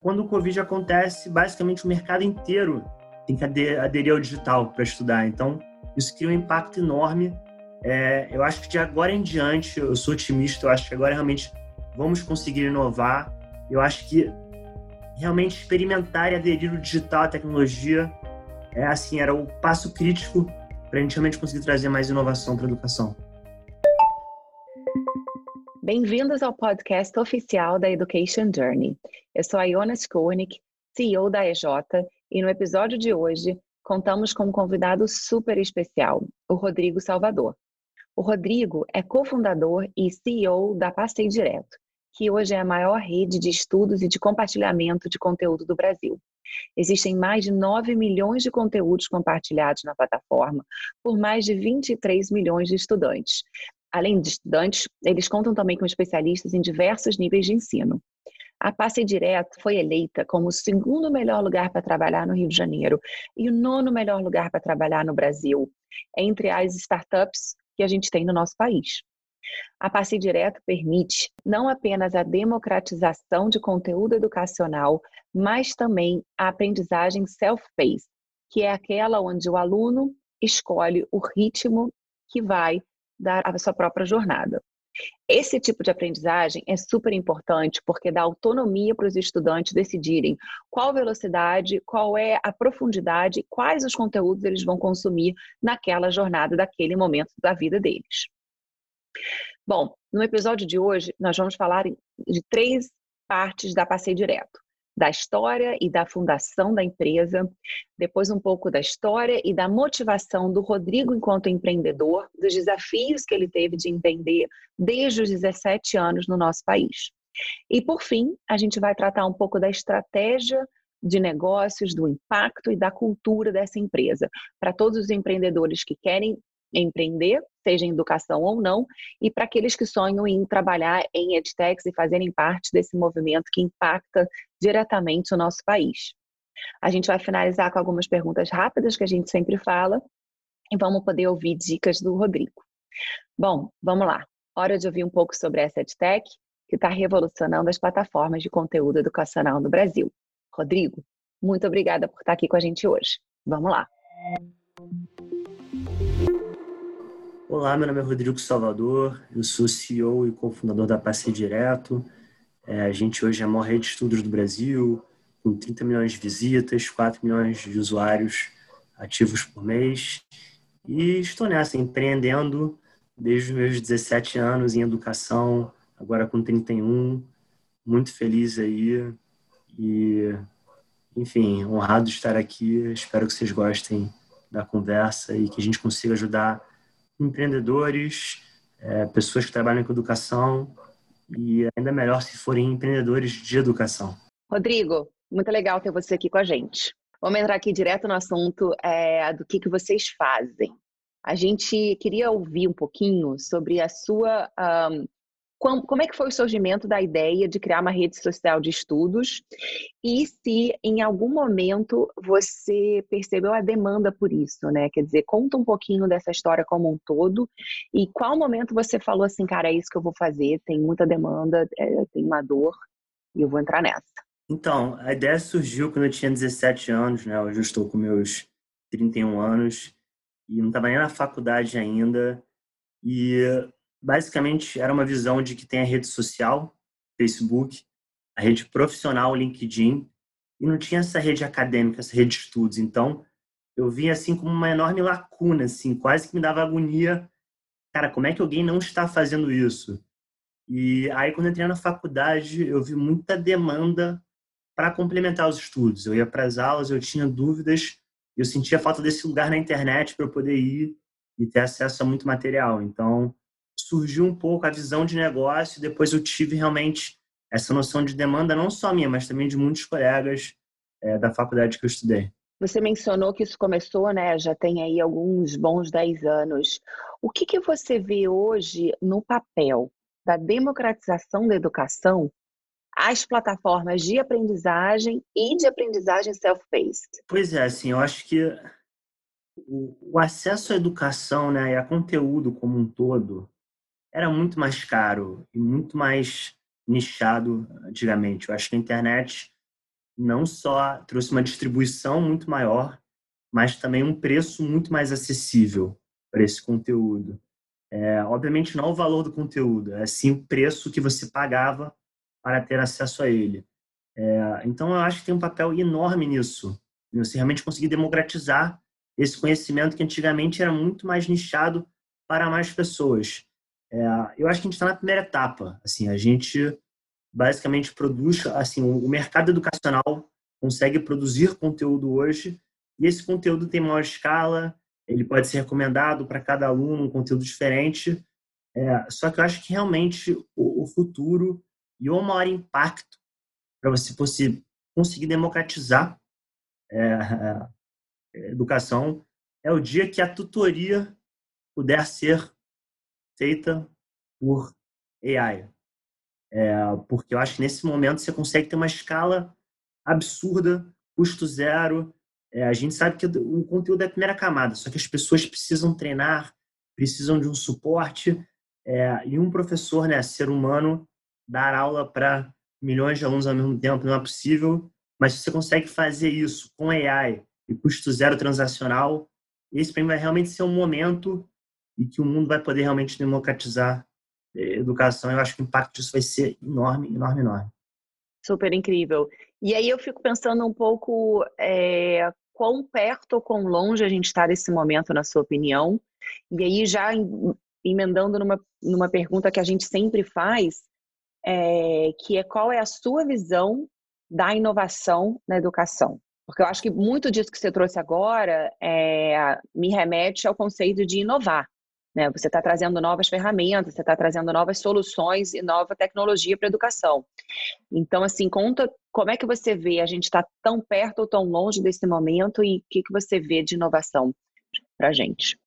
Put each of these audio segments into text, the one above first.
quando o Covid acontece, basicamente o mercado inteiro tem que aderir ao digital para estudar. Então, isso cria um impacto enorme. É, eu acho que de agora em diante, eu sou otimista, eu acho que agora realmente vamos conseguir inovar. Eu acho que realmente experimentar e aderir o digital à tecnologia é assim, era o passo crítico para a gente realmente conseguir trazer mais inovação para a educação. Bem-vindos ao podcast oficial da Education Journey. Eu sou a Iona Skonik, CEO da EJ, e no episódio de hoje contamos com um convidado super especial, o Rodrigo Salvador. O Rodrigo é cofundador e CEO da Passei Direto, que hoje é a maior rede de estudos e de compartilhamento de conteúdo do Brasil. Existem mais de 9 milhões de conteúdos compartilhados na plataforma por mais de 23 milhões de estudantes, Além de estudantes, eles contam também com especialistas em diversos níveis de ensino. A Passe Direto foi eleita como o segundo melhor lugar para trabalhar no Rio de Janeiro e o nono melhor lugar para trabalhar no Brasil, entre as startups que a gente tem no nosso país. A Passe Direto permite não apenas a democratização de conteúdo educacional, mas também a aprendizagem self-paced, que é aquela onde o aluno escolhe o ritmo que vai dar a sua própria jornada. Esse tipo de aprendizagem é super importante porque dá autonomia para os estudantes decidirem qual velocidade, qual é a profundidade, quais os conteúdos eles vão consumir naquela jornada, daquele momento da vida deles. Bom, no episódio de hoje, nós vamos falar de três partes da Passeio Direto da história e da fundação da empresa, depois um pouco da história e da motivação do Rodrigo enquanto empreendedor, dos desafios que ele teve de empreender desde os 17 anos no nosso país. E por fim, a gente vai tratar um pouco da estratégia de negócios, do impacto e da cultura dessa empresa, para todos os empreendedores que querem empreender, seja em educação ou não, e para aqueles que sonham em trabalhar em edtechs e fazerem parte desse movimento que impacta diretamente o nosso país. A gente vai finalizar com algumas perguntas rápidas que a gente sempre fala e vamos poder ouvir dicas do Rodrigo. Bom, vamos lá. Hora de ouvir um pouco sobre essa edtech que está revolucionando as plataformas de conteúdo educacional no Brasil. Rodrigo, muito obrigada por estar aqui com a gente hoje. Vamos lá. Olá, meu nome é Rodrigo Salvador, eu sou CEO e cofundador da Passe Direto. É, a gente hoje é a maior rede de estudos do Brasil, com 30 milhões de visitas, 4 milhões de usuários ativos por mês. E estou nessa, empreendendo desde os meus 17 anos em educação, agora com 31. Muito feliz aí e, enfim, honrado de estar aqui. Espero que vocês gostem da conversa e que a gente consiga ajudar empreendedores, é, pessoas que trabalham com educação e ainda melhor se forem empreendedores de educação. Rodrigo, muito legal ter você aqui com a gente. Vamos entrar aqui direto no assunto é, do que, que vocês fazem. A gente queria ouvir um pouquinho sobre a sua um, como é que foi o surgimento da ideia de criar uma rede social de estudos e se em algum momento você percebeu a demanda por isso, né? Quer dizer, conta um pouquinho dessa história como um todo e qual momento você falou assim, cara, é isso que eu vou fazer, tem muita demanda, é, tem uma dor e eu vou entrar nessa. Então, a ideia surgiu quando eu tinha 17 anos, né? Hoje eu estou com meus 31 anos e não estava nem na faculdade ainda. E basicamente era uma visão de que tem a rede social, Facebook, a rede profissional, LinkedIn, e não tinha essa rede acadêmica, essa rede de estudos. Então, eu via assim como uma enorme lacuna, assim, quase que me dava agonia. Cara, como é que alguém não está fazendo isso? E aí, quando entrei na faculdade, eu vi muita demanda para complementar os estudos. Eu ia para as aulas, eu tinha dúvidas, eu sentia falta desse lugar na internet para eu poder ir e ter acesso a muito material. Então, surgiu um pouco a visão de negócio, depois eu tive realmente essa noção de demanda, não só minha, mas também de muitos colegas é, da faculdade que eu estudei. Você mencionou que isso começou, né? Já tem aí alguns bons 10 anos. O que, que você vê hoje no papel da democratização da educação as plataformas de aprendizagem e de aprendizagem self-paced? Pois é, assim, eu acho que o, acesso à educação né, e a conteúdo como um todo era muito mais caro e muito mais nichado antigamente. Eu acho que a internet não só trouxe uma distribuição muito maior, mas também um preço muito mais acessível para esse conteúdo. É, obviamente não o valor do conteúdo, é sim o preço que você pagava para ter acesso a ele. É, então eu acho que tem um papel enorme nisso, você realmente conseguir democratizar esse conhecimento que antigamente era muito mais nichado para mais pessoas. É, eu acho que a gente está na primeira etapa. Assim, a gente basicamente produz, assim, o mercado educacional consegue produzir conteúdo hoje e esse conteúdo tem maior escala, ele pode ser recomendado para cada aluno, um conteúdo diferente. É, só que eu acho que realmente o, o futuro e o maior impacto para você conseguir democratizar é, a educação é o dia que a tutoria puder ser feita por AI. É, porque eu acho que nesse momento você consegue ter uma escala absurda, custo zero, é, a gente sabe que o conteúdo é a primeira camada, só que as pessoas precisam treinar, precisam de um suporte, é, e um professor, né, ser humano, dar aula para milhões de alunos ao mesmo tempo não é possível, mas se você consegue fazer isso com AI e custo zero transacional, esse para mim vai realmente ser um momento e que o mundo vai poder realmente democratizar a educação. Eu acho que o impacto disso vai ser enorme, enorme, enorme. Super incrível. E aí eu fico pensando um pouco é, quão perto ou quão longe a gente está desse momento, na sua opinião. E aí, já emendando numa, numa pergunta que a gente sempre faz, é, que é qual é a sua visão da inovação na educação? Porque eu acho que muito disso que você trouxe agora é, me remete ao conceito de inovar. Né? Você está trazendo novas ferramentas, você está trazendo novas soluções e nova tecnologia para a educação. Então, assim, conta como é que você vê, a gente está tão perto ou tão longe desse momento e o que, que você vê de inovação para a gente?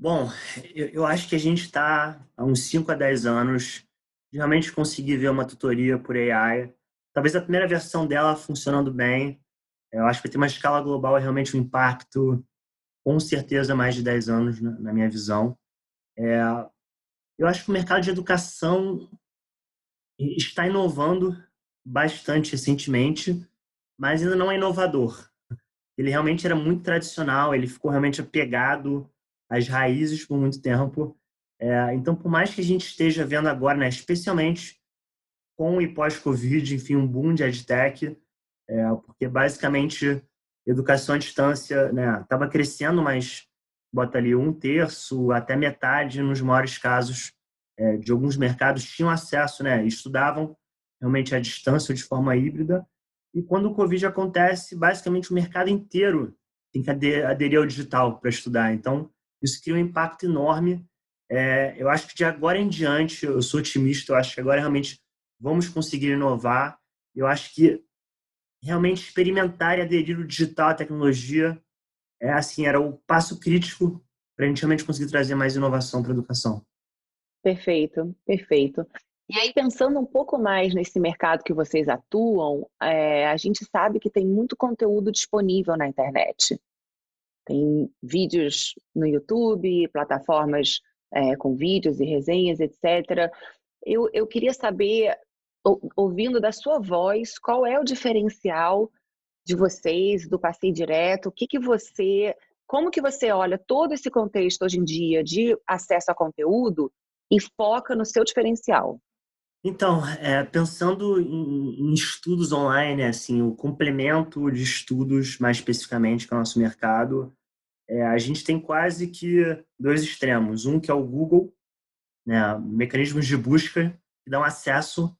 Bom, eu, acho que a gente está há uns 5 a 10 anos de realmente conseguir ver uma tutoria por AI. Talvez a primeira versão dela funcionando bem. Eu acho que ter uma escala global é realmente um impacto com certeza mais de 10 anos, na minha visão. É, eu acho que o mercado de educação está inovando bastante recentemente, mas ainda não é inovador. Ele realmente era muito tradicional, ele ficou realmente apegado às raízes por muito tempo. É, então, por mais que a gente esteja vendo agora, né, especialmente com e pós-Covid, enfim, um boom de edtech, é, porque basicamente educação à distância estava né, crescendo, mas bota ali um terço até metade nos maiores casos é, de alguns mercados tinham acesso, né, estudavam realmente à distância de forma híbrida. E quando o Covid acontece, basicamente o mercado inteiro tem que aderir ao digital para estudar. Então, isso cria um impacto enorme. É, eu acho que de agora em diante, eu sou otimista, eu acho que agora realmente vamos conseguir inovar. Eu acho que realmente experimentar e aderir o digital à tecnologia é assim era o passo crítico para a gente realmente conseguir trazer mais inovação para a educação. Perfeito, perfeito. E aí, pensando um pouco mais nesse mercado que vocês atuam, é, a gente sabe que tem muito conteúdo disponível na internet. Tem vídeos no YouTube, plataformas é, com vídeos e resenhas, etc. Eu, eu queria saber ouvindo da sua voz, qual é o diferencial de vocês, do passeio direto, o que que você, como que você olha todo esse contexto hoje em dia de acesso a conteúdo e foca no seu diferencial? Então, é, pensando em, em, estudos online, assim, o complemento de estudos, mais especificamente, que é o nosso mercado, é, a gente tem quase que dois extremos. Um que é o Google, né, mecanismos de busca que dão acesso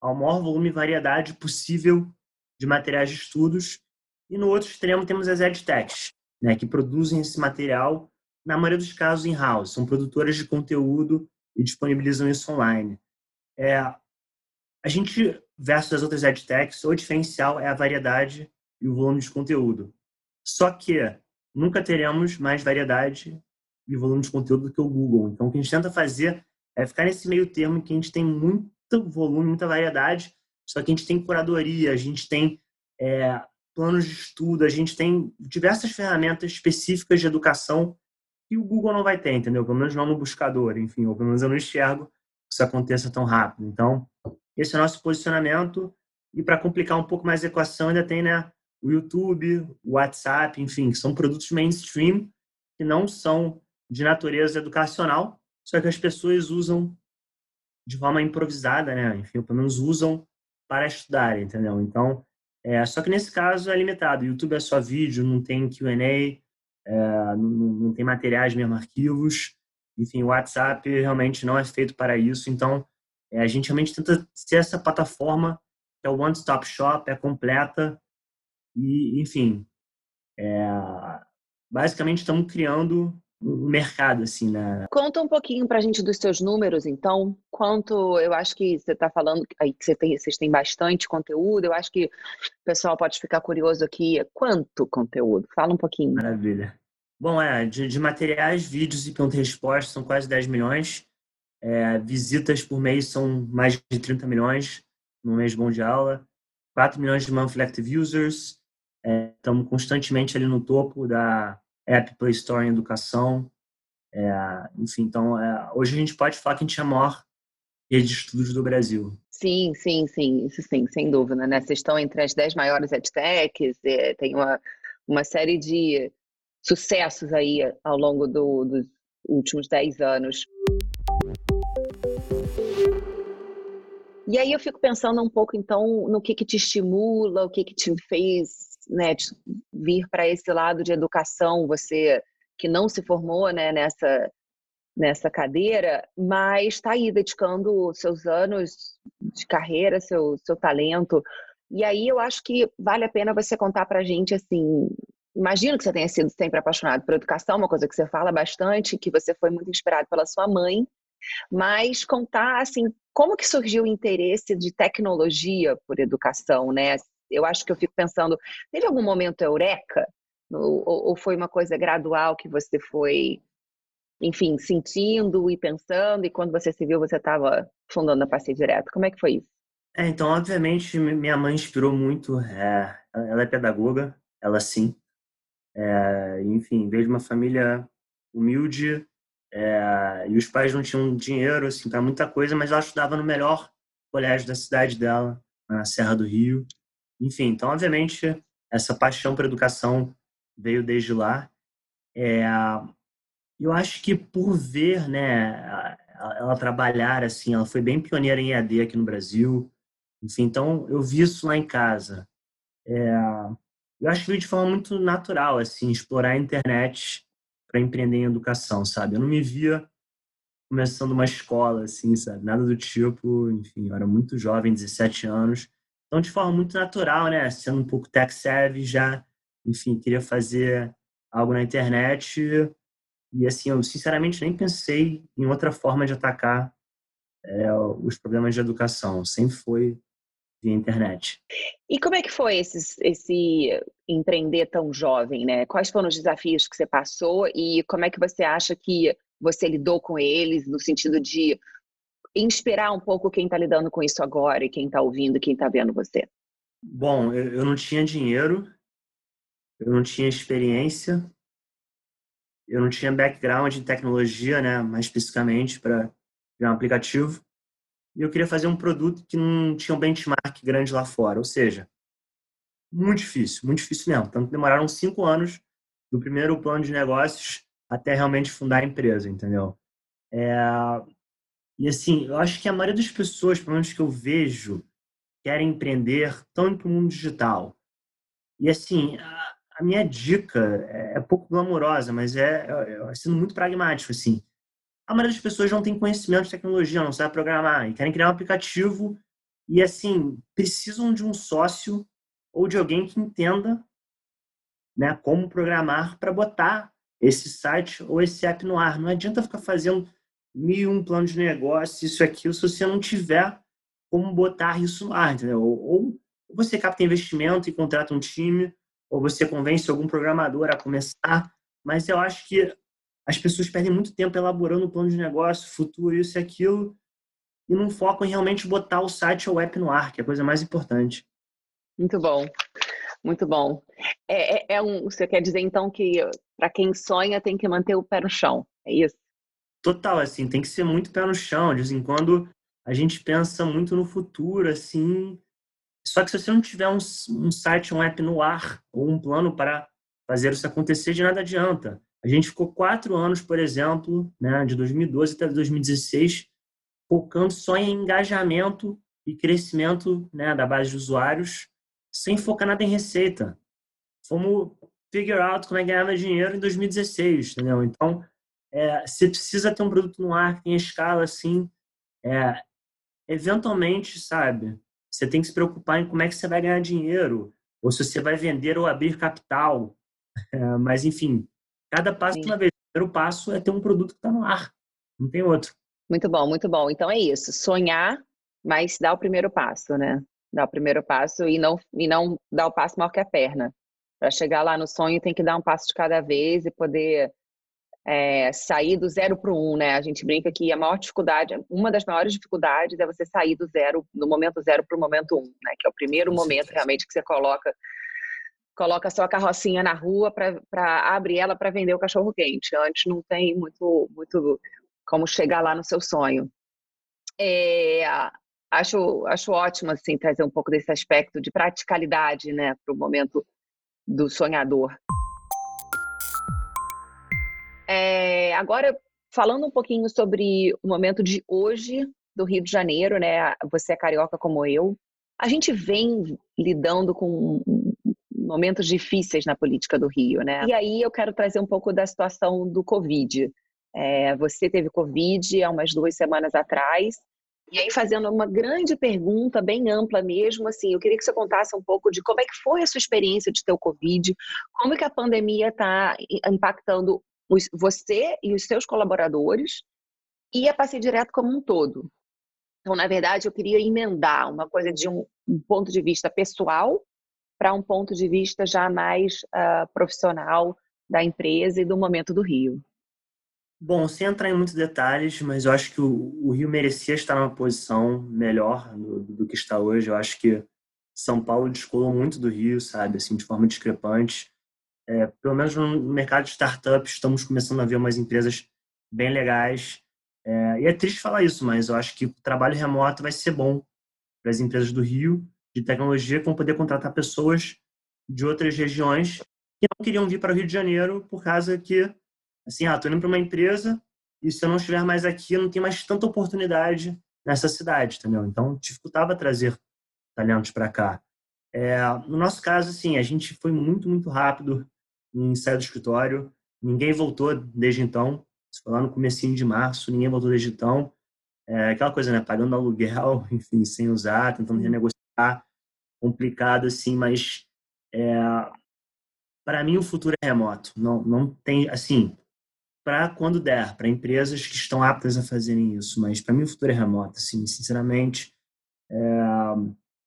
ao maior volume e variedade possível de materiais de estudos. E no outro extremo temos as edtechs, né, que produzem esse material, na maioria dos casos, in-house. São produtoras de conteúdo e disponibilizam isso online. É, a gente, versus as outras edtechs, o diferencial é a variedade e o volume de conteúdo. Só que nunca teremos mais variedade e volume de conteúdo do que o Google. Então, o que a gente tenta fazer é ficar nesse meio termo que a gente tem muito volume, muita variedade, só que a gente tem curadoria, a gente tem é, planos de estudo, a gente tem diversas ferramentas específicas de educação que o Google não vai ter, entendeu? Pelo menos não no buscador, enfim, ou pelo menos eu não enxergo que isso aconteça tão rápido. Então, esse é o nosso posicionamento. E para complicar um pouco mais a equação, ainda tem né, o YouTube, o WhatsApp, enfim, são produtos mainstream que não são de natureza educacional, só que as pessoas usam de forma improvisada, né? Enfim, pelo menos usam para estudar, entendeu? Então, é, só que nesse caso é limitado. YouTube é só vídeo, não tem Q&A, é, não, não, tem materiais mesmo, arquivos. Enfim, o WhatsApp realmente não é feito para isso. Então, é, a gente realmente tenta ser essa plataforma que é o one-stop shop, é completa e, enfim, é, basicamente estamos criando mercado, assim, né? Conta um pouquinho para a gente dos seus números, então. Quanto, eu acho que você está falando aí que você tem, vocês têm bastante conteúdo, eu acho que o pessoal pode ficar curioso aqui. Quanto conteúdo? Fala um pouquinho. Maravilha. Bom, é, de, de materiais, vídeos e perguntas-respostas são quase 10 milhões. É, visitas por mês são mais de 30 milhões no mês bom de aula. 4 milhões de monthly active users. É, estamos constantemente ali no topo da App Play Store em educação. É, enfim, então, é, hoje a gente pode falar que a gente é a maior rede de estudos do Brasil. Sim, sim, sim, isso sim, sem dúvida, né? Vocês estão entre as 10 maiores edtechs, é, tem uma, uma série de sucessos aí ao longo do, dos últimos 10 anos. E aí eu fico pensando um pouco, então, no que, que te estimula, o que, que te fez né, vir para esse lado de educação, você que não se formou né, nessa, nessa cadeira, mas está aí dedicando seus anos de carreira, seu, seu talento. E aí eu acho que vale a pena você contar para a gente assim. Imagino que você tenha sido sempre apaixonado por educação, uma coisa que você fala bastante, que você foi muito inspirado pela sua mãe, mas contar assim como que surgiu o interesse de tecnologia por educação, né? Eu acho que eu fico pensando, teve algum momento eureka? Ou, ou foi uma coisa gradual que você foi, enfim, sentindo e pensando, e quando você se viu, você estava fundando a Passeio Direto? Como é que foi isso? É, então, obviamente, minha mãe inspirou muito. É, ela é pedagoga, ela sim. É, enfim, veio de uma família humilde, é, e os pais não tinham dinheiro assim, para muita coisa, mas ela estudava no melhor colégio da cidade dela, na Serra do Rio. Enfim, então, obviamente, essa paixão por educação veio desde lá. É, eu acho que por ver, né, ela trabalhar assim, ela foi bem pioneira em EAD aqui no Brasil. Enfim, então eu vi isso lá em casa. É, eu acho que veio de forma muito natural, assim, explorar a internet para empreender em educação, sabe? Eu não me via começando uma escola, assim, sabe? Nada do tipo. Enfim, eu era muito jovem, 17 anos. Então, de forma muito natural, né? Sendo um pouco tech savvy já, enfim, queria fazer algo na internet. E, assim, eu sinceramente nem pensei em outra forma de atacar é, os problemas de educação. Sempre foi via internet. E como é que foi esse, esse empreender tão jovem, né? Quais foram os desafios que você passou e como é que você acha que você lidou com eles no sentido de inspirar um pouco quem está lidando com isso agora e quem está ouvindo, quem está vendo você? Bom, eu não tinha dinheiro, eu não tinha experiência, eu não tinha background em tecnologia, né, mais especificamente para criar um aplicativo. E eu queria fazer um produto que não tinha um benchmark grande lá fora, ou seja, muito difícil, muito difícil mesmo. Tanto demoraram cinco anos do primeiro plano de negócios até realmente fundar a empresa, entendeu? É, e assim, eu acho que a maioria das pessoas, pelo menos que eu vejo, querem empreender, estão indo para o mundo digital. E assim, a, a minha dica é, é, pouco glamourosa, mas é, é, é sendo muito pragmático, assim. A maioria das pessoas não tem conhecimento de tecnologia, não sabe programar, e querem criar um aplicativo e, assim, precisam de um sócio ou de alguém que entenda né, como programar para botar esse site ou esse app no ar. Não adianta ficar fazendo mil um plano de negócio, isso aqui, se você não tiver como botar isso no ar, entendeu? Ou você capta investimento e contrata um time, ou você convence algum programador a começar, mas eu acho que as pessoas perdem muito tempo elaborando o plano de negócio, futuro, isso e aquilo, e não focam em realmente botar o site ou o app no ar, que é a coisa mais importante. Muito bom, muito bom. É, é, é um, você quer dizer então que para quem sonha tem que manter o pé no chão, é isso? Total, assim, tem que ser muito pé no chão. De vez em quando a gente pensa muito no futuro, assim, Só que se você não tiver um, um site, um app no ar, ou um plano para fazer isso acontecer, de nada adianta. A gente ficou quatro anos, por exemplo, né, de 2012 até 2016, focando só em engajamento e crescimento né, da base de usuários, sem focar nada em receita. Fomos figure out como é que dinheiro em 2016, entendeu? Então, é, você precisa ter um produto no ar que tenha escala, assim, é, eventualmente, sabe, você tem que se preocupar em como é que você vai ganhar dinheiro, ou se você vai vender ou abrir capital. É, mas, enfim, cada passo Sim. uma vez. O primeiro passo é ter um produto que está no ar, não tem outro. Muito bom, muito bom. Então é isso, sonhar, mas dar o primeiro passo, né? Dar o primeiro passo e não, e não dar o passo maior que a perna. Para chegar lá no sonho, tem que dar um passo de cada vez e poder é, sair do zero para o um, né? A gente brinca que a maior dificuldade, uma das maiores dificuldades é você sair do zero, do momento zero para o momento um, né? Que é o primeiro momento realmente que você coloca coloca a sua carrocinha na rua para abrir ela para vender o cachorro quente. Antes não tem muito muito como chegar lá no seu sonho. É, acho, acho ótimo assim trazer um pouco desse aspecto de praticalidade, né, para o momento do sonhador. É, agora falando um pouquinho sobre o momento de hoje do Rio de Janeiro, né? Você é carioca como eu. A gente vem lidando com momentos difíceis na política do Rio, né? E aí eu quero trazer um pouco da situação do Covid. É, você teve Covid há umas duas semanas atrás. E aí, fazendo uma grande pergunta, bem ampla mesmo, assim, eu queria que você contasse um pouco de como é que foi a sua experiência de ter o Covid, como é que a pandemia está impactando os, você e os seus colaboradores e a Passe Direto como um todo. Então, na verdade, eu queria emendar uma coisa de um, um ponto de vista pessoal para um ponto de vista já mais uh, profissional da empresa e do momento do Rio. Bom, sem entrar em muitos detalhes, mas eu acho que o, o Rio merecia estar numa posição melhor do, do, que está hoje. Eu acho que São Paulo descolou muito do Rio, sabe, assim, de forma discrepante. É, pelo menos no mercado de startups, estamos começando a ver umas empresas bem legais. É, e é triste falar isso, mas eu acho que o trabalho remoto vai ser bom para as empresas do Rio de tecnologia que vão poder contratar pessoas de outras regiões que não queriam vir para o Rio de Janeiro por causa que assim, ah, tô indo para uma empresa e se eu não estiver mais aqui, não tenho mais tanta oportunidade nessa cidade, entendeu? Então, dificultava trazer talentos para cá. É, no nosso caso, assim, a gente foi muito, muito rápido em sair do escritório. Ninguém voltou desde então. Isso foi lá no comecinho de março, ninguém voltou desde então. É, aquela coisa, né? Pagando aluguel, enfim, sem usar, tentando renegociar. Complicado, assim, mas é, para mim o futuro é remoto. Não, não tem, assim, para quando der, para empresas que estão aptas a fazerem isso. Mas para mim o futuro é remoto, assim, sinceramente. É,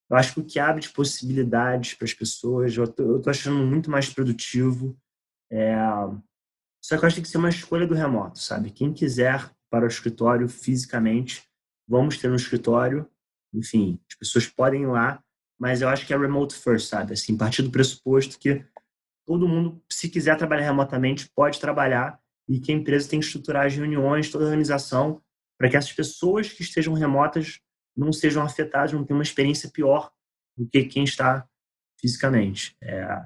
eu acho que o que abre de possibilidades para as pessoas, eu estou achando muito mais produtivo. É, só que eu acho que tem que ser uma escolha do remoto, sabe? Quem quiser para o escritório fisicamente, vamos ter um escritório. Enfim, as pessoas podem ir lá, mas eu acho que é remote first, sabe? Assim, partir do pressuposto que todo mundo, se quiser trabalhar remotamente, pode trabalhar e que a empresa tem que estruturar as reuniões, toda a organização, para que essas pessoas que estejam remotas não sejam afetadas, não tenham uma experiência pior do que quem está fisicamente. É,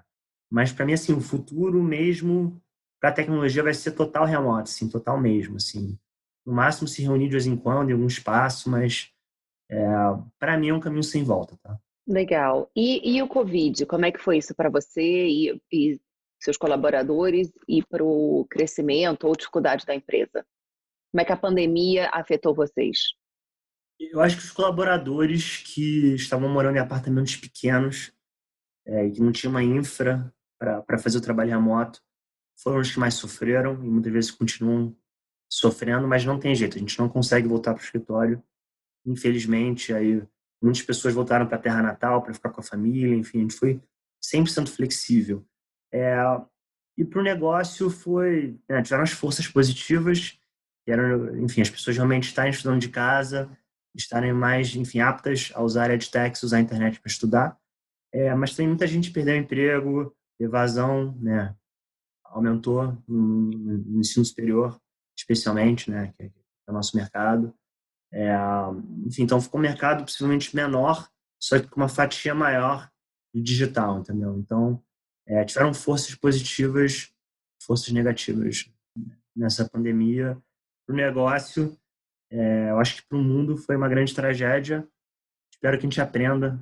mas para mim, assim, o futuro mesmo para a tecnologia vai ser total remoto, assim, total mesmo, assim. No máximo se reunir de vez em quando em algum espaço, mas é, para mim é um caminho sem volta, tá? Legal. E, e o Covid, como é que foi isso para você e, e seus colaboradores e para o crescimento ou dificuldade da empresa? Como é que a pandemia afetou vocês? Eu acho que os colaboradores que estavam morando em apartamentos pequenos é, e que não tinha uma infra para fazer o trabalho remoto foram os que mais sofreram e muitas vezes continuam sofrendo, mas não tem jeito, a gente não consegue voltar para o escritório. Infelizmente, aí muitas pessoas voltaram para a terra natal para ficar com a família, enfim, a gente foi 100% flexível. É, e para o negócio foi, né, tiveram as forças positivas, eram, enfim, as pessoas realmente estarem estudando de casa, estarem mais, enfim, aptas a usar edtechs, usar a internet para estudar. É, mas tem muita gente que perdeu emprego, evasão, né, aumentou no, no ensino superior, especialmente, né, que é o nosso mercado. É, enfim, então ficou um mercado possivelmente menor só que com uma fatia maior do digital, entendeu? Então, é, tiveram forças positivas, forças negativas nessa pandemia. Para o negócio, é, eu acho que para o mundo foi uma grande tragédia. Espero que a gente aprenda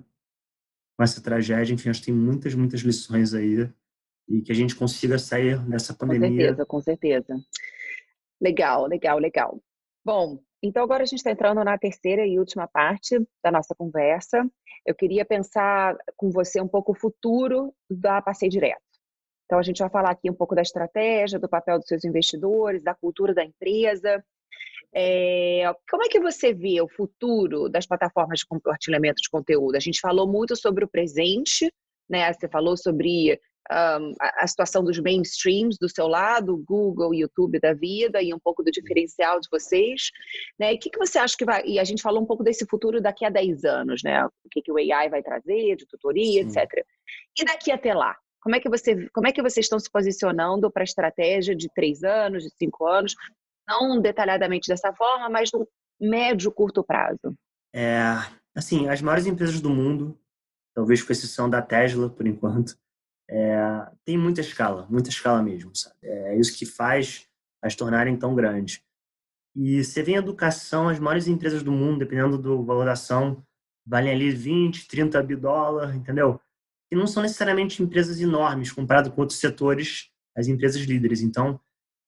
com essa tragédia. Enfim, acho que tem muitas, muitas lições aí e que a gente consiga sair dessa pandemia. Com certeza, com certeza. Legal, legal, legal. Bom, então agora a gente está entrando na terceira e última parte da nossa conversa. Eu queria pensar com você um pouco o futuro da Passei Direto. Então a gente vai falar aqui um pouco da estratégia, do papel dos seus investidores, da cultura da empresa. É, como é que você vê o futuro das plataformas de compartilhamento de conteúdo? A gente falou muito sobre o presente, né? Você falou sobre um, a, situação dos mainstreams do seu lado, Google, YouTube da vida e um pouco do diferencial de vocês, né? E o que, que você acha que vai? E a gente falou um pouco desse futuro daqui a 10 anos, né? O que, que o AI vai trazer de tutoria, Sim. etc. E daqui até lá? Como é que você, como é que vocês estão se posicionando para a estratégia de três anos, de cinco anos? Não detalhadamente dessa forma, mas no médio curto prazo. É, assim, as maiores empresas do mundo, talvez com exceção da Tesla por enquanto, é, tem muita escala, muita escala mesmo, sabe? É isso que faz as tornarem tão grandes. E você vê em educação, as maiores empresas do mundo, dependendo do valor da ação, valem ali 20, 30 bi dólar, entendeu? E não são necessariamente empresas enormes comparado com outros setores, as empresas líderes. Então,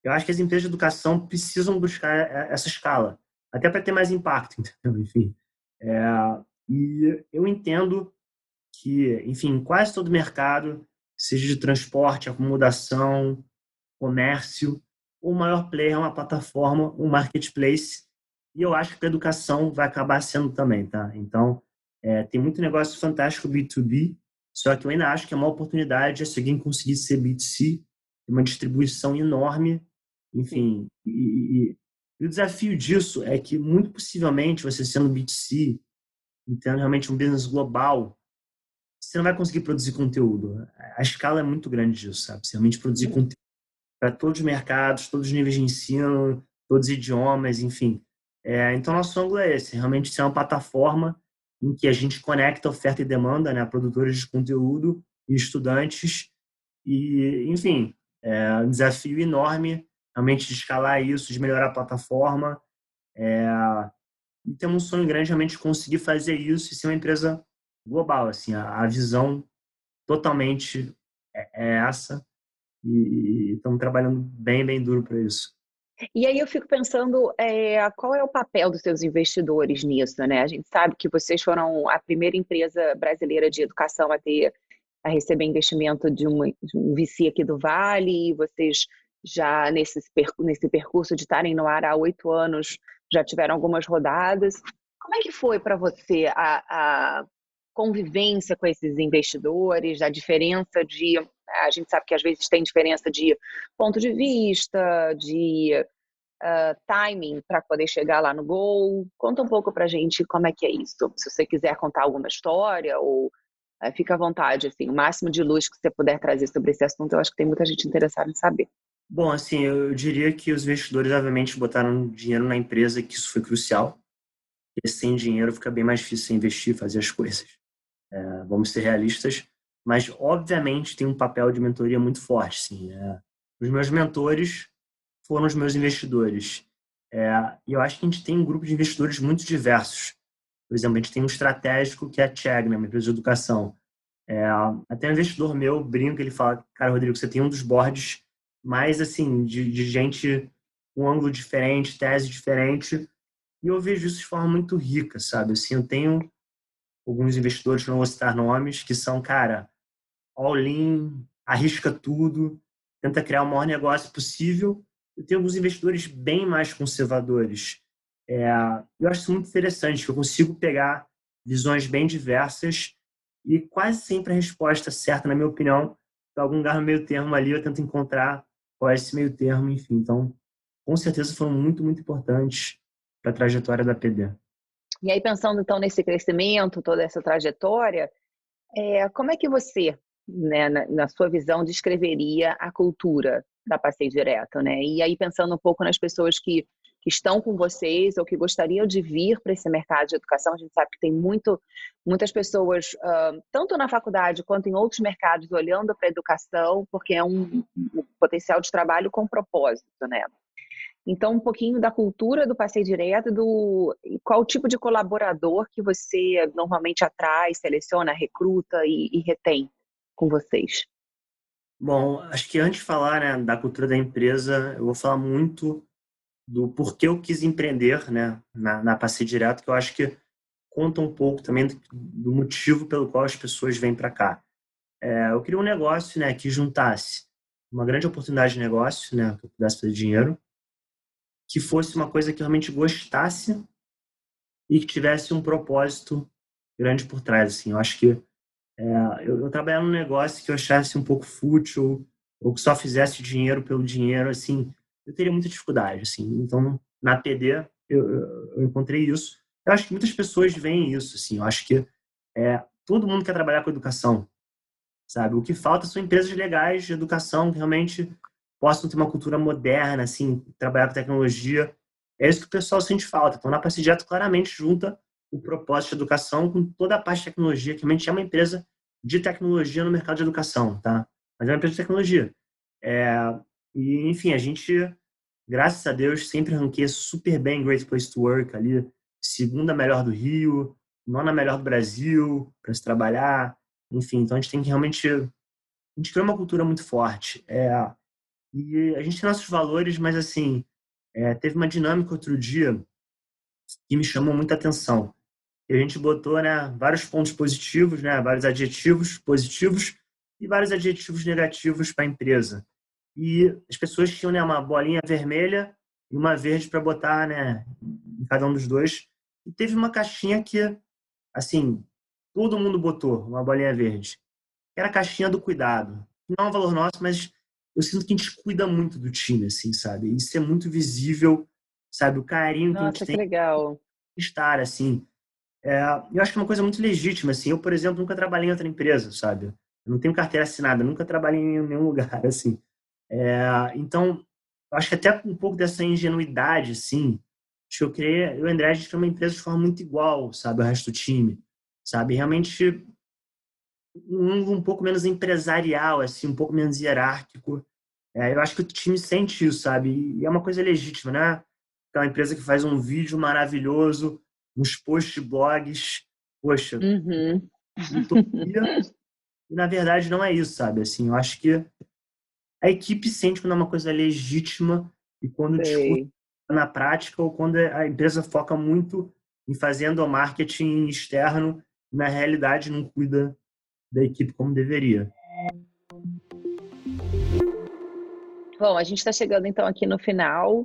eu acho que as empresas de educação precisam buscar essa escala, até para ter mais impacto, entendeu? Enfim. É, e eu entendo que, enfim, quase todo mercado seja de transporte, acomodação, comércio. O maior player é uma plataforma, um marketplace. E eu acho que a educação vai acabar sendo também, tá? Então, é, tem muito negócio fantástico B2B, só que eu ainda acho que a maior oportunidade é se alguém conseguir ser B2C, uma distribuição enorme, enfim. E, e, e, o desafio disso é que, muito possivelmente, você sendo B2C e tendo realmente um business global, você não vai conseguir produzir conteúdo. A escala é muito grande disso, sabe? Você realmente produzir conteúdo para todos os mercados, todos os níveis de ensino, todos os idiomas, enfim. É, então, nosso ângulo é esse, realmente ser uma plataforma em que a gente conecta oferta e demanda, né? Produtores de conteúdo e estudantes. E, enfim, é um desafio enorme realmente de escalar isso, de melhorar a plataforma. É, e temos um sonho grande realmente de conseguir fazer isso e ser uma empresa global, assim, a, a visão totalmente é, é essa e estamos trabalhando bem, bem duro para isso. E aí eu fico pensando é, qual é o papel dos seus investidores nisso, né? A gente sabe que vocês foram a primeira empresa brasileira de educação a ter a receber investimento de, uma, de um VC aqui do Vale, e vocês já nesse, nesse percurso de estarem no ar há oito anos já tiveram algumas rodadas. Como é que foi para você a, a, convivência com esses investidores, a diferença de. A gente sabe que às vezes tem diferença de ponto de vista, de uh, timing para poder chegar lá no gol. Conta um pouco para a gente como é que é isso. Se você quiser contar alguma história ou uh, fica à vontade, assim, o máximo de luz que você puder trazer sobre esse assunto, eu acho que tem muita gente interessada em saber. Bom, assim, eu diria que os investidores, obviamente, botaram dinheiro na empresa, que isso foi crucial. E sem dinheiro fica bem mais difícil investir, fazer as coisas. É, vamos ser realistas, mas obviamente tem um papel de mentoria muito forte. Sim, é. Os meus mentores foram os meus investidores. É, e eu acho que a gente tem um grupo de investidores muito diversos. Por exemplo, a gente tem um estratégico que é a Chegna, uma empresa de educação. É, até um investidor meu brinca, ele fala, cara, Rodrigo, você tem um dos boards mais, assim, de, de gente com um ângulo diferente, tese diferente, e eu vejo isso de forma muito rica, sabe? Assim, eu tenho alguns investidores, não vou citar nomes, que são, cara, all-in, arrisca tudo, tenta criar o maior negócio possível. Eu tenho alguns investidores bem mais conservadores. É, eu acho isso muito interessante, que eu consigo pegar visões bem diversas e quase sempre a resposta certa, na minha opinião, está algum lugar no meio termo ali, eu tento encontrar qual é esse meio termo, enfim. Então, com certeza foram muito, muito importantes para a trajetória da PD. E aí, pensando então nesse crescimento, toda essa trajetória, é, como é que você, né, na, na, sua visão, descreveria a cultura da Passeio Direto? Né? E aí, pensando um pouco nas pessoas que, que estão com vocês ou que gostariam de vir para esse mercado de educação? A gente sabe que tem muito, muitas pessoas, uh, tanto na faculdade quanto em outros mercados, olhando para a educação, porque é um, um, potencial de trabalho com propósito, né? Então, um pouquinho da cultura do passeio direto, do qual tipo de colaborador que você normalmente atrai, seleciona, recruta e, e retém com vocês? Bom, acho que antes de falar né, da cultura da empresa, eu vou falar muito do porquê eu quis empreender né, na, na Passeio Direto, que eu acho que conta um pouco também do, do motivo pelo qual as pessoas vêm para cá. É, eu queria um negócio né, que juntasse uma grande oportunidade de negócio, né, que eu pudesse fazer dinheiro, que fosse uma coisa que eu realmente gostasse e que tivesse um propósito grande por trás. Assim. Eu acho que é, eu, eu trabalhar num negócio que eu achasse um pouco fútil ou que só fizesse dinheiro pelo dinheiro, assim, eu teria muita dificuldade, assim. Então, na PD, eu, eu encontrei isso. Eu acho que muitas pessoas veem isso, assim. Eu acho que é, todo mundo quer trabalhar com educação, sabe? O que falta são empresas legais de educação que realmente possam ter uma cultura moderna, assim, trabalhar com tecnologia. É isso que o pessoal sente falta. Então, na Passejato claramente junta o propósito de educação com toda a parte de tecnologia, que realmente é uma empresa de tecnologia no mercado de educação, tá? Mas é uma empresa de tecnologia. É, e, enfim, a gente, graças a Deus, sempre ranqueia super bem Great Place to Work ali, segunda melhor do Rio, nona melhor do Brasil para se trabalhar. Enfim, então a gente tem que realmente. A gente criou uma cultura muito forte. É, e a gente tem nossos valores, mas assim, é, teve uma dinâmica outro dia que me chamou muita atenção. E a gente botou né, vários pontos positivos, né, vários adjetivos positivos e vários adjetivos negativos para a empresa e as pessoas tinham né, uma bolinha vermelha e uma verde para botar né, em cada um dos dois. E teve uma caixinha que, assim, todo mundo botou uma bolinha verde. Era a caixinha do cuidado. Não é um valor nosso, mas eu sinto que a gente cuida muito do time, assim, sabe? Isso é muito visível, sabe? O carinho Nossa, que a gente que tem. legal. Estar, assim. É, eu acho que é uma coisa muito legítima, assim. Eu, por exemplo, nunca trabalhei em outra empresa, sabe? Eu não tenho carteira assinada, nunca trabalhei em nenhum lugar, assim. É, então, acho que até um pouco dessa ingenuidade, assim, acho que eu criei, eu e o André, a gente criou uma empresa de forma muito igual, sabe, ao resto do time, sabe, realmente um, um pouco menos empresarial, assim, um pouco menos hierárquico. É, eu acho que o time sente isso, sabe, e é uma coisa legítima, né? Aquela empresa que faz um vídeo maravilhoso, uns posts blogs, poxa, uhum. utopia, e na verdade não é isso, sabe, assim, eu acho que a equipe sente quando é uma coisa legítima e quando discute na prática ou quando a empresa foca muito em fazendo o marketing externo na realidade não cuida da equipe como deveria. Bom, a gente está chegando então aqui no final.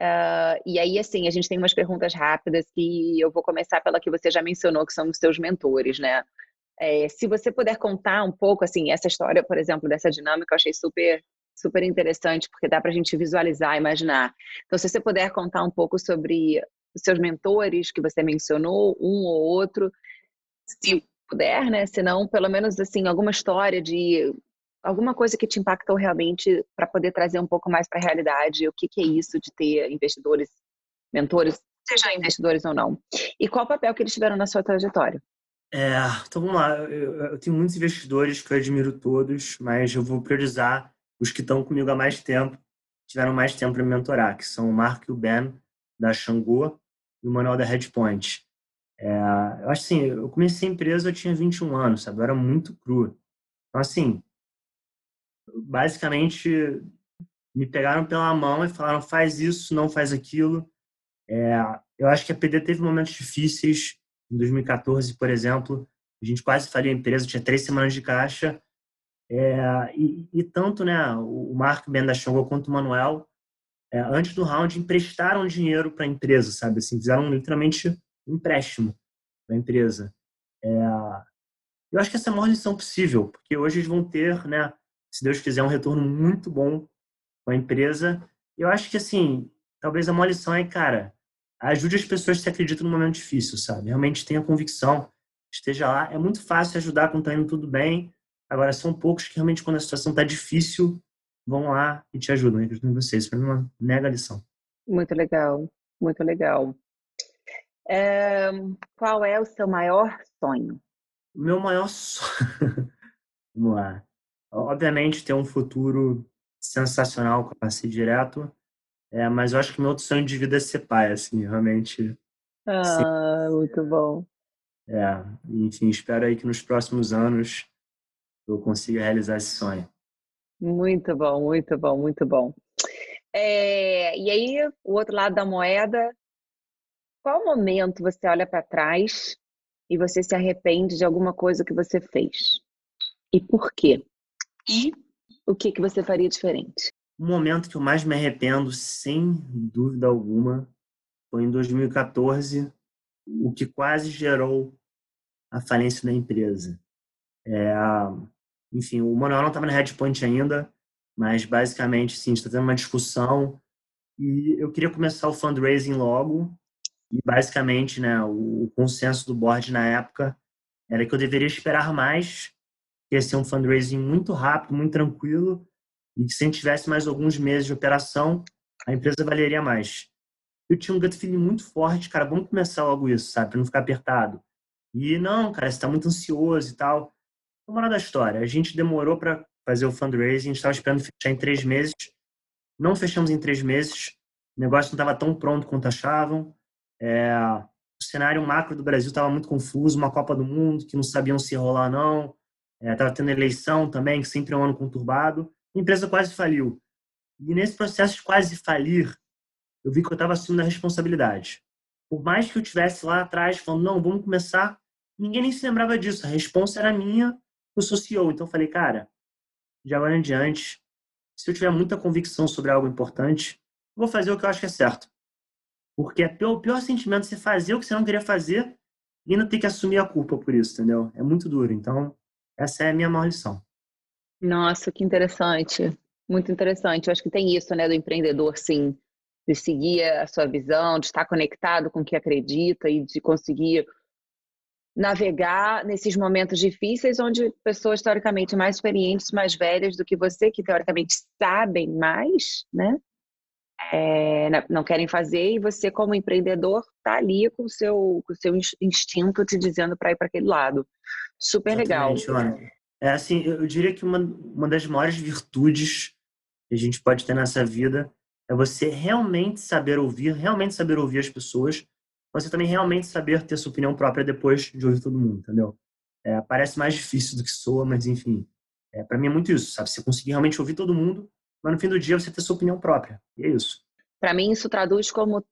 Uh, e aí, assim, a gente tem umas perguntas rápidas que eu vou começar pela que você já mencionou, que são os seus mentores, né? É, se você puder contar um pouco, assim, essa história, por exemplo, dessa dinâmica, eu achei super, super interessante, porque dá para a gente visualizar, imaginar. Então, se você puder contar um pouco sobre os seus mentores que você mencionou, um ou outro, se puder, né? Se não, pelo menos, assim, alguma história de alguma coisa que te impactou realmente para poder trazer um pouco mais para a realidade o que, que é isso de ter investidores, mentores, seja investidores ou não. E qual o papel que eles tiveram na sua trajetória? É, então vamos lá. Eu, eu, tenho muitos investidores que eu admiro todos, mas eu vou priorizar os que estão comigo há mais tempo, tiveram mais tempo para me mentorar, que são o Marco e o Ben, da Xangô, e o Manuel da Redpoint. É, eu acho assim, eu comecei a empresa, eu tinha 21 anos, sabe? Eu era muito cru. Então, assim, basicamente me pegaram pela mão e falaram faz isso, não faz aquilo. É, eu acho que a PD teve momentos difíceis, em 2014, por exemplo, a gente quase faliu a empresa, tinha três semanas de caixa. É, e, e, tanto né, o Marco Ben da Xangô quanto o Manuel, é, antes do round, emprestaram dinheiro para a empresa, sabe? Assim, fizeram literalmente um empréstimo para a empresa. É, eu acho que essa é a maior lição possível, porque hoje eles vão ter, né, se Deus quiser, um retorno muito bom com a empresa. Eu acho que, assim, talvez a maior lição é, cara, ajude as pessoas que acreditam no momento difícil, sabe? Realmente tenha convicção, esteja lá. É muito fácil ajudar quando está indo tudo bem. Agora, são poucos que realmente, quando a situação está difícil, vão lá e te ajudam. Eu acredito em vocês. Para mim, é uma mega lição. Muito legal. muito legal. É, qual é o seu maior sonho? Meu maior sonho. Vamos lá. Obviamente, ter um futuro sensacional com a direto, é, mas eu acho que meu outro sonho de vida é ser pai, assim, realmente. Ah, muito bom. É, enfim, espero aí que nos próximos anos eu consiga realizar esse sonho. Muito bom, muito bom, muito bom. É, e aí, o outro lado da moeda, qual momento você olha para trás e você se arrepende de alguma coisa que você fez? E por quê? E o que, que você faria diferente? O momento que eu mais me arrependo, sem dúvida alguma, foi em 2014, o que quase gerou a falência da empresa. É, enfim, o Manuel não estava na Redpoint ainda, mas basicamente, sim, está tendo uma discussão e eu queria começar o fundraising logo e basicamente, né, o, consenso do board na época era que eu deveria esperar mais, que ia ser um fundraising muito rápido, muito tranquilo e que se a gente tivesse mais alguns meses de operação, a empresa valeria mais eu tinha um gut feeling muito forte, cara, vamos começar logo isso, sabe? Pra não ficar apertado. E não, cara, você tá muito ansioso e tal. Vamos lá da história. A gente demorou para fazer o fundraising, a gente estava esperando fechar em três meses. Não fechamos em três meses. O negócio não estava tão pronto quanto achavam. É, o cenário macro do Brasil estava muito confuso, uma Copa do Mundo que não sabiam se rolar não. Estava é, tendo eleição também, que sempre é um ano conturbado. A empresa quase faliu. E nesse processo de quase falir, eu vi que eu estava assumindo a responsabilidade. Por mais que eu tivesse lá atrás falando, não, vamos começar, ninguém nem se lembrava disso. A responsa era minha, eu sou. Então eu falei, cara, de agora em diante, se eu tiver muita convicção sobre algo importante, vou fazer o que eu acho que é certo. Porque é o pior sentimento você fazer o que você não queria fazer e ainda ter que assumir a culpa por isso, entendeu? É muito duro. Então, essa é a minha maior lição. Nossa, que interessante. Muito interessante. Eu acho que tem isso, né, do empreendedor, sim de seguir a sua visão, de estar conectado com o que acredita e de conseguir navegar nesses momentos difíceis onde pessoas teoricamente mais experientes, mais velhas do que você, que teoricamente sabem mais, né? É, não querem fazer e você como empreendedor está ali com o seu com seu instinto te dizendo para ir para aquele lado super Exatamente, legal Ana. É assim eu diria que uma, uma das maiores virtudes que a gente pode ter nessa vida é você realmente saber ouvir, realmente saber ouvir as pessoas. Você também realmente saber ter sua opinião própria depois de ouvir todo mundo, entendeu? É, parece mais difícil do que soa, mas enfim. É, para mim é muito isso, sabe? Você conseguir realmente ouvir todo mundo, mas no fim do dia você ter sua opinião própria. E é isso. Para mim isso traduz como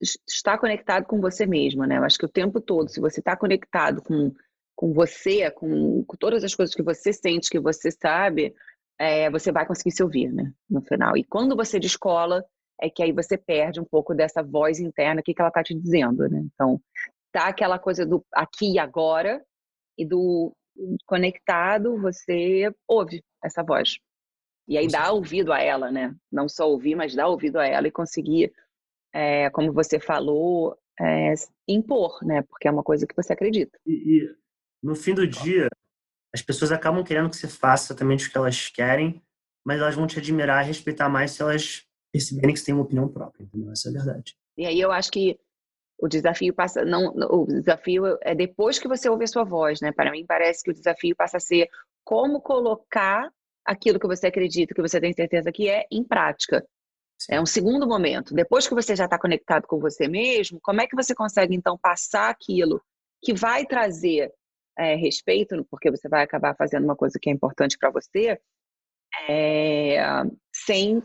estar conectado com você mesmo, né? Eu acho que o tempo todo, se você está conectado com, com você, com, com todas as coisas que você sente, que você sabe, é, você vai conseguir se ouvir, né? No final. E quando você descola, é que aí você perde um pouco dessa voz interna, o que, que ela tá te dizendo, né? Então, tá aquela coisa do aqui e agora, e do conectado, você ouve essa voz. E aí dá ouvido a ela, né? Não só ouvir, mas dá ouvido a ela e conseguir, é, como você falou, é, impor, né? Porque é uma coisa que você acredita. E, e no fim do dia, as pessoas acabam querendo que você faça exatamente o que elas querem, mas elas vão te admirar e respeitar mais se elas perceberem que você tem uma opinião própria, entendeu? Essa é a verdade. E aí eu acho que o desafio passa não o desafio é depois que você ouve a sua voz, né? Para mim parece que o desafio passa a ser como colocar aquilo que você acredita, que você tem certeza que é, em prática. É um segundo momento. Depois que você já está conectado com você mesmo, como é que você consegue então passar aquilo que vai trazer é, respeito, porque você vai acabar fazendo uma coisa que é importante para você, é, sem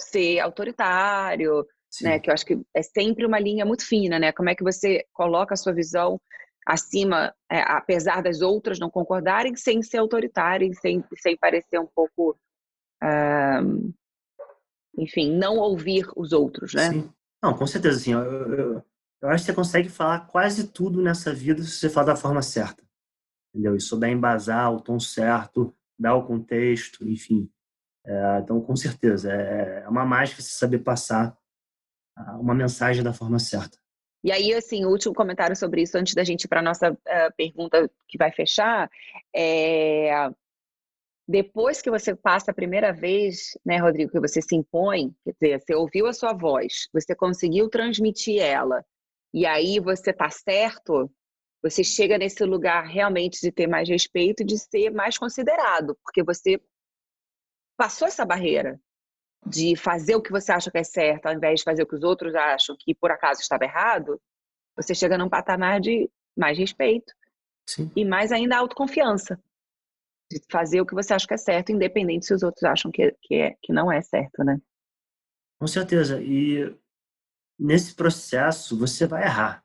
ser autoritário, Sim. né? Que eu acho que é sempre uma linha muito fina, né? Como é que você coloca a sua visão acima, é, apesar das outras não concordarem, sem ser autoritário, sem, sem parecer um pouco, uh, enfim, não ouvir os outros, né? Sim. Não, com certeza, assim, eu, eu, eu acho que você consegue falar quase tudo nessa vida se você falar da forma certa entendeu? E souber embasar o tom certo, dar o contexto, enfim. É, então, com certeza, é, é uma mágica você saber passar uma mensagem da forma certa. E aí, assim, o último comentário sobre isso, antes da gente ir para a nossa uh, pergunta que vai fechar, é... depois que você passa a primeira vez, né, Rodrigo, que você se impõe, quer dizer, você ouviu a sua voz, você conseguiu transmitir ela, e aí você tá certo, você chega nesse lugar realmente de ter mais respeito, de ser mais considerado, porque você passou essa barreira de fazer o que você acha que é certo, ao invés de fazer o que os outros acham que por acaso estava errado, você chega num patamar de mais respeito Sim. e mais ainda autoconfiança de fazer o que você acha que é certo, independente se os outros acham que, que, é, que não é certo, né? Com certeza. E nesse processo você vai errar.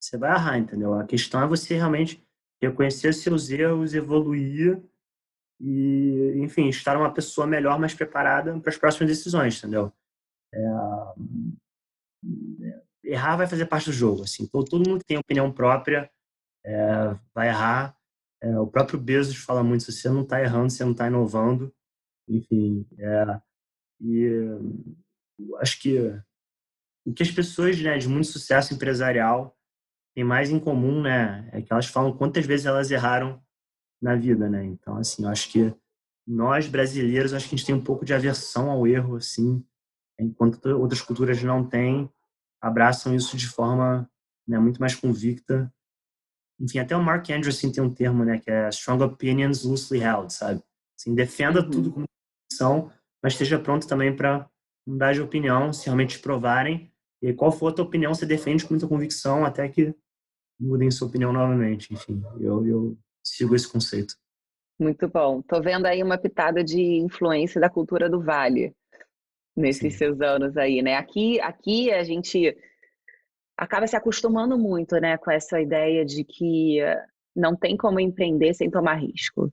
Você vai errar, entendeu? A questão é você realmente reconhecer seus erros, evoluir e, enfim, estar uma pessoa melhor, mais preparada para as próximas decisões, entendeu? É, errar vai fazer parte do jogo, assim. Todo mundo que tem opinião própria é, vai errar. É, o próprio Bezos fala muito: se você não está errando, você não está inovando. Enfim, é, e acho que o que as pessoas né, de muito sucesso empresarial têm mais em comum, né, é que elas falam quantas vezes elas erraram na vida, né? Então, assim, eu acho que nós brasileiros, acho que a gente tem um pouco de aversão ao erro, assim, enquanto outras culturas não têm, abraçam isso de forma né, muito mais convicta. Enfim, até o Mark Andrews tem um termo, né, que é strong opinions loosely held, sabe? Assim, defenda uhum. tudo como são, mas esteja pronto também para mudar de opinião, se realmente provarem. E qual for a tua opinião, você defende com muita convicção até que mudem sua opinião novamente. Enfim, eu, eu sigo esse conceito. Muito bom. Tô vendo aí uma pitada de influência da cultura do Vale nesses Sim. seus anos aí, né? Aqui, aqui a gente acaba se acostumando muito, né, com essa ideia de que não tem como empreender sem tomar risco.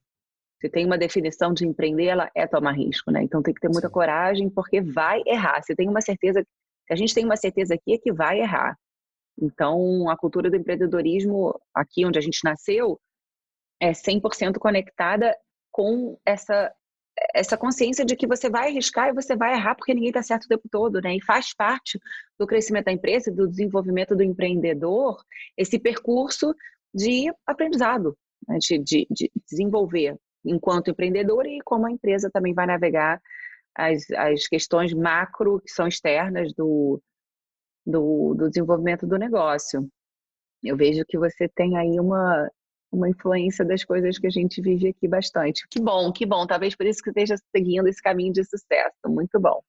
Se tem uma definição de empreender, ela é tomar risco, né? Então tem que ter muita Sim. coragem porque vai errar. Você tem uma certeza, a gente tem uma certeza aqui é que vai errar. Então a cultura do empreendedorismo aqui onde a gente nasceu é 100% conectada com essa essa consciência de que você vai arriscar e você vai errar porque ninguém está certo o tempo todo, né? E faz parte do crescimento da empresa, do desenvolvimento do empreendedor, esse percurso de aprendizado, né? de, de, de, desenvolver enquanto empreendedor e como a empresa também vai navegar as, as questões macro que são externas do, do, do desenvolvimento do negócio. Eu vejo que você tem aí uma uma influência das coisas que a gente vive aqui bastante. Que bom, que bom. Talvez por isso que esteja seguindo esse caminho de sucesso. Muito bom.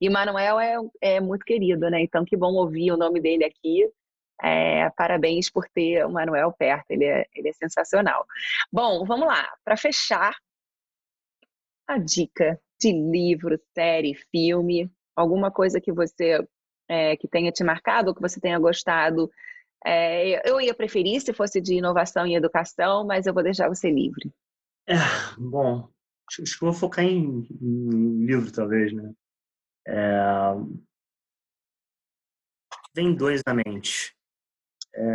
E Manuel é, é muito querido, né? Então, que bom ouvir o nome dele aqui. É, parabéns por ter o Manuel perto, ele é, ele é sensacional. Bom, vamos lá. Para fechar, a dica de livro, série, filme, alguma coisa que você é, que tenha te marcado, ou que você tenha gostado é, eu ia preferir se fosse de inovação e educação, mas eu vou deixar você livre. É, bom, acho que vou focar em, em livro, talvez, né? É, vem dois na mente. É,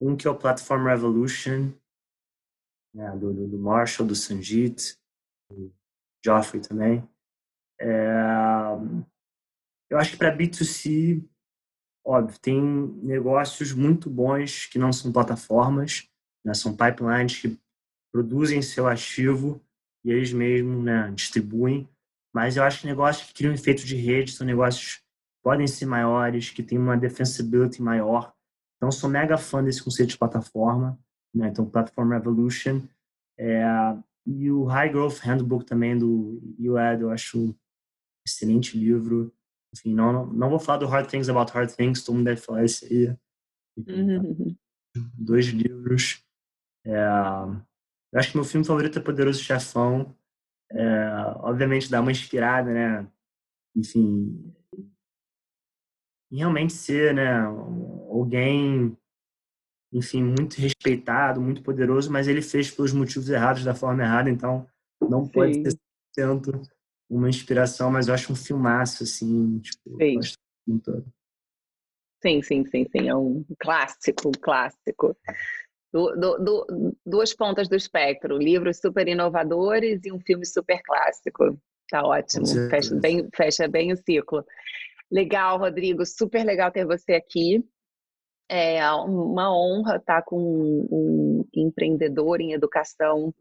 um que é o Platform Revolution, né, do, do, Marshall, do Sanjit, do Joffrey também. É, eu acho que para B2C óbvio, tem negócios muito bons que não são plataformas, né? são pipelines que produzem seu ativo e eles mesmos né, distribuem. Mas eu acho que negócios que criam efeito de rede são negócios que podem ser maiores, que têm uma defensibility maior. Então, sou mega fã desse conceito de plataforma. Né? Então, Platform Revolution. É, e o High Growth Handbook também do UED, eu acho um excelente livro. Enfim, não, não vou falar do Hard Things About Hard Things, todo mundo deve falar isso aí. Enfim, uhum. Dois livros. É, eu acho que meu filme favorito é Poderoso Chefão. É, obviamente dá uma inspirada, né? Enfim, realmente ser, né? Alguém, enfim, muito respeitado, muito poderoso, mas ele fez pelos motivos errados, da forma errada, então não Sim. pode ser tanto uma inspiração, mas eu acho um filmaço, assim, tipo, sim. todo. Sim, sim, sim, sim, é um clássico, um clássico. Do, do, do, duas pontas do espectro, livros super inovadores e um filme super clássico. Tá ótimo, fecha bem, fecha bem o ciclo. Legal, Rodrigo, super legal ter você aqui. É uma honra estar com um empreendedor em educação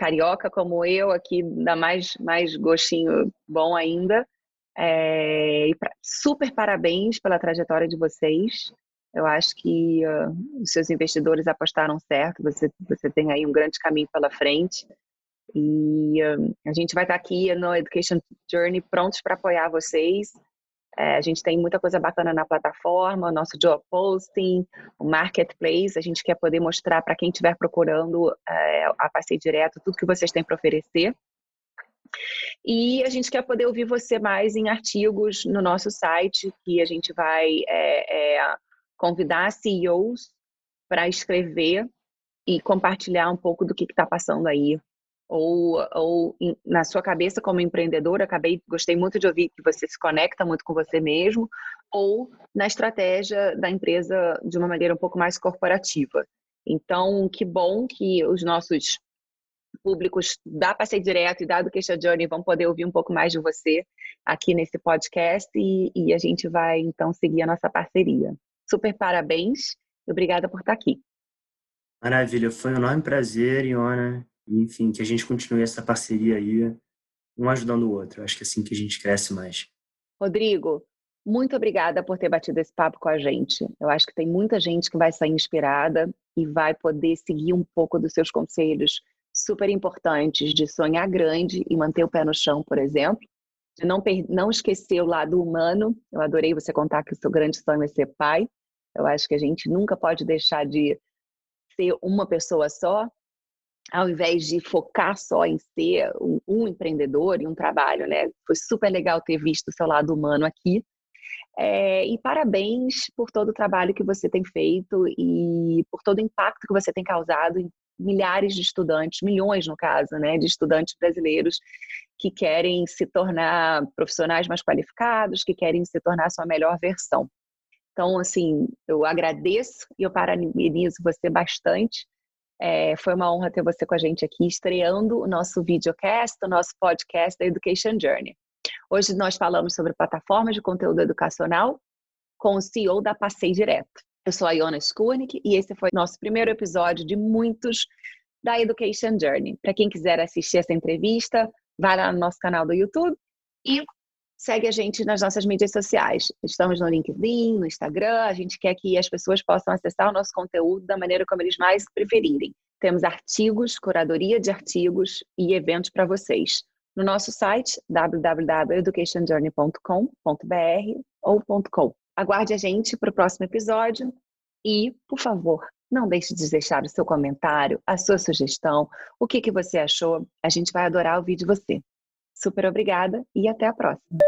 carioca como eu, aqui dá mais, mais gostinho bom ainda. É, e pra, super parabéns pela trajetória de vocês. Eu acho que uh, os seus investidores apostaram certo. Você, você tem aí um grande caminho pela frente. E uh, a gente vai estar aqui no Education Journey prontos para apoiar vocês. É, a gente tem muita coisa bacana na plataforma, o nosso job posting, o marketplace. A gente quer poder mostrar para quem estiver procurando é, a passeio direto tudo que vocês têm para oferecer. E a gente quer poder ouvir você mais em artigos no nosso site, que a gente vai é, é, convidar CEOs para escrever e compartilhar um pouco do que está passando aí ou, ou na sua cabeça como empreendedor, acabei, gostei muito de ouvir que você se conecta muito com você mesmo, ou na estratégia da empresa de uma maneira um pouco mais corporativa. Então, que bom que os nossos públicos da Passeio Direto e da Education Journey vão poder ouvir um pouco mais de você aqui nesse podcast e, e a gente vai, então, seguir a nossa parceria. Super parabéns e obrigada por estar aqui. Maravilha, foi um enorme prazer, Iona enfim, que a gente continue essa parceria aí, um ajudando o outro. Acho que é assim que a gente cresce mais. Rodrigo, muito obrigada por ter batido esse papo com a gente. Eu acho que tem muita gente que vai sair inspirada e vai poder seguir um pouco dos seus conselhos super importantes de sonhar grande e manter o pé no chão, por exemplo, de não, não esquecer o lado humano. Eu adorei você contar que o seu grande sonho é ser pai. Eu acho que a gente nunca pode deixar de ser uma pessoa só ao invés de focar só em ser um, um, empreendedor e um trabalho, né? Foi super legal ter visto o seu lado humano aqui. É, e parabéns por todo o trabalho que você tem feito e por todo o impacto que você tem causado em milhares de estudantes, milhões no caso, né, de estudantes brasileiros que querem se tornar profissionais mais qualificados, que querem se tornar sua melhor versão. Então, assim, eu agradeço e eu parabenizo você bastante é, foi uma honra ter você com a gente aqui, estreando o nosso videocast, o nosso podcast da Education Journey. Hoje nós falamos sobre plataformas de conteúdo educacional com o CEO da Passei Direto. Eu sou a Iona Skunik e esse foi nosso primeiro episódio de muitos da Education Journey. Para quem quiser assistir essa entrevista, vai lá no nosso canal do YouTube e segue a gente nas nossas mídias sociais. Estamos no LinkedIn, no Instagram. A gente quer que as pessoas possam acessar o nosso conteúdo da maneira como eles mais preferirem. Temos artigos, curadoria de artigos e eventos para vocês. No nosso site www.educationjourney.com.br ou .com. Aguarde a gente para o próximo episódio e, por favor, não deixe de deixar o seu comentário, a sua sugestão, o que, que você achou. A gente vai adorar ouvir de você. Super obrigada e até a próxima.